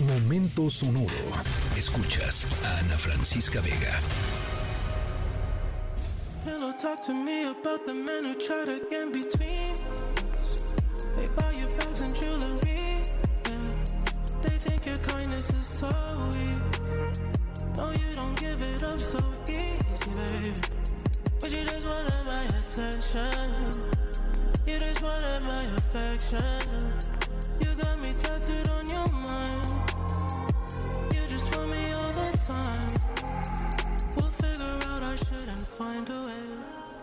Momento sonoro. Escuchas a Ana Francisca Vega. Hello, talk to me about the men who try to get between. They buy you bags and jewelry. Yeah. They think your kindness is so weak. No, you don't give it up so easy, baby. But you just wanted my attention. You just wanted my affection.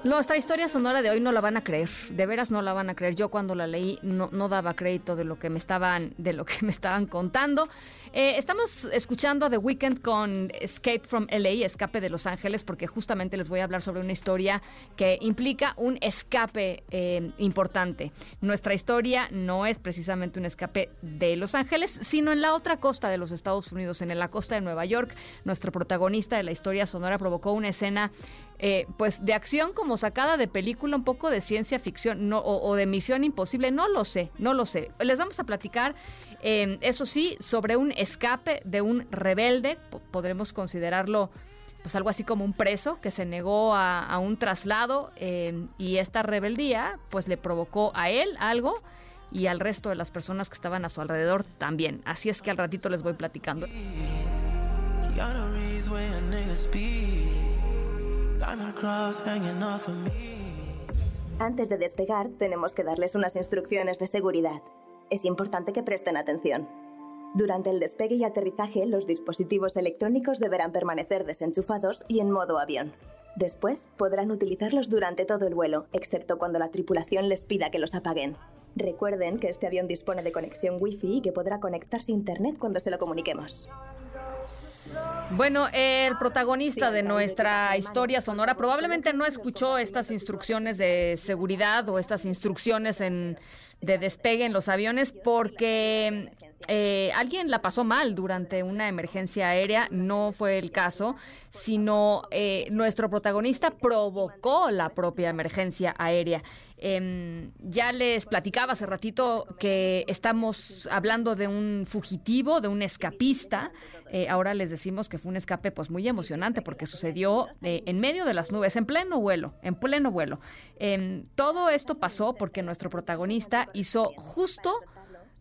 Nuestra historia sonora de hoy no la van a creer, de veras no la van a creer. Yo cuando la leí no, no daba crédito de lo que me estaban, de lo que me estaban contando. Eh, estamos escuchando a The Weeknd con Escape from LA, Escape de Los Ángeles, porque justamente les voy a hablar sobre una historia que implica un escape eh, importante. Nuestra historia no es precisamente un escape de Los Ángeles, sino en la otra costa de los Estados Unidos, en la costa de Nueva York. Nuestro protagonista de la historia sonora provocó una escena eh, pues de acción como sacada de película, un poco de ciencia ficción o, de misión imposible, no lo sé, no lo sé. Les vamos a platicar, eh, eso sí, sobre un escape de un rebelde, po- podremos considerarlo pues algo así como un preso que se negó a, un traslado eh, y esta rebeldía pues le provocó a él algo y al resto de las personas que estaban a su alrededor también. Así es que al ratito les voy platicando. Antes de despegar, tenemos que darles unas instrucciones de seguridad. Es importante que presten atención. Durante el despegue y aterrizaje, los dispositivos electrónicos deberán permanecer desenchufados y en modo avión. Después, podrán utilizarlos durante todo el vuelo, excepto cuando la tripulación les pida que los apaguen. Recuerden que este avión dispone de conexión Wi-Fi y que podrá conectarse a Internet cuando se lo comuniquemos. Bueno, el protagonista de nuestra historia sonora probablemente no escuchó estas instrucciones de seguridad o estas instrucciones en, de despegue en los aviones porque eh, alguien la pasó mal durante una emergencia aérea. No fue el caso, sino eh, nuestro protagonista provocó la propia emergencia aérea. Em, ya les platicaba hace ratito que estamos hablando de un fugitivo, de un escapista. Eh, ahora les decimos que fue un escape pues muy emocionante porque sucedió eh, en medio de las nubes, en pleno vuelo, en pleno vuelo. Em, todo esto pasó porque nuestro protagonista hizo justo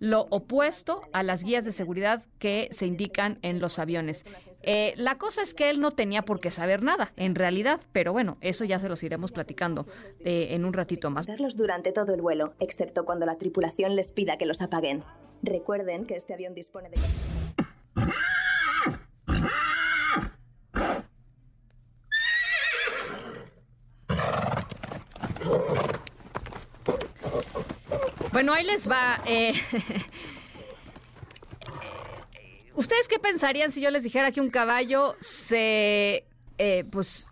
lo opuesto a las guías de seguridad que se indican en los aviones. Eh, la cosa es que él no tenía por qué saber nada, en realidad, pero bueno, eso ya se los iremos platicando eh, en un ratito más. Durante todo el vuelo, excepto cuando la tripulación les pida que los apaguen. Recuerden que este avión dispone de... Bueno, ahí les va. eh, ¿Ustedes qué pensarían si yo les dijera que un caballo se, eh, pues,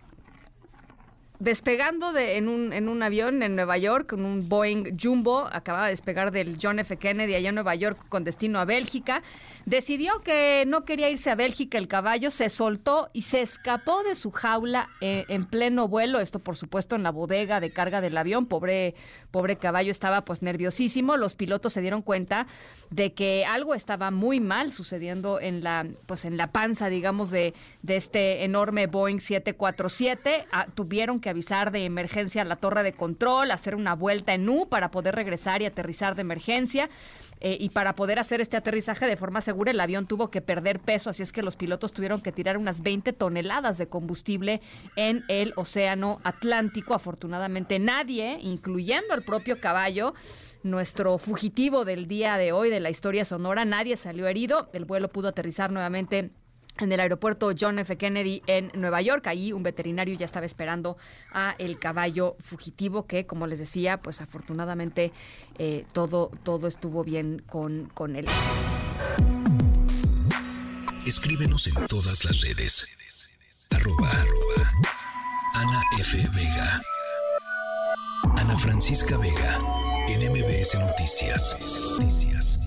despegando de, en, un, avión en Nueva York, con un Boeing Jumbo, acababa de despegar del John F. Kennedy allá en Nueva York con destino a Bélgica, decidió que no quería irse a Bélgica el caballo, se soltó y se escapó de su jaula eh, en pleno vuelo, esto por supuesto en la bodega de carga del avión, pobre, pobre caballo estaba pues nerviosísimo, los pilotos se dieron cuenta de que algo estaba muy mal sucediendo en la, pues en la panza, digamos, de, de este enorme Boeing 747, Ah, tuvieron avisar de emergencia a la torre de control, hacer una vuelta en U para poder regresar y aterrizar de emergencia. Eh, y para poder hacer este aterrizaje de forma segura, el avión tuvo que perder peso, así es que los pilotos tuvieron que tirar unas 20 toneladas de combustible en el Océano Atlántico. Afortunadamente nadie, incluyendo el propio caballo, nuestro fugitivo del día de hoy de la historia sonora, nadie salió herido. El vuelo pudo aterrizar nuevamente en el aeropuerto John F. Kennedy en Nueva York. Ahí un veterinario ya estaba esperando a el caballo fugitivo que, como les decía, pues afortunadamente eh, todo, todo estuvo bien con, con él. Escríbenos en todas las redes. Arroba, arroba. Ana F. Vega. Ana Francisca Vega. En MBS Noticias. Noticias.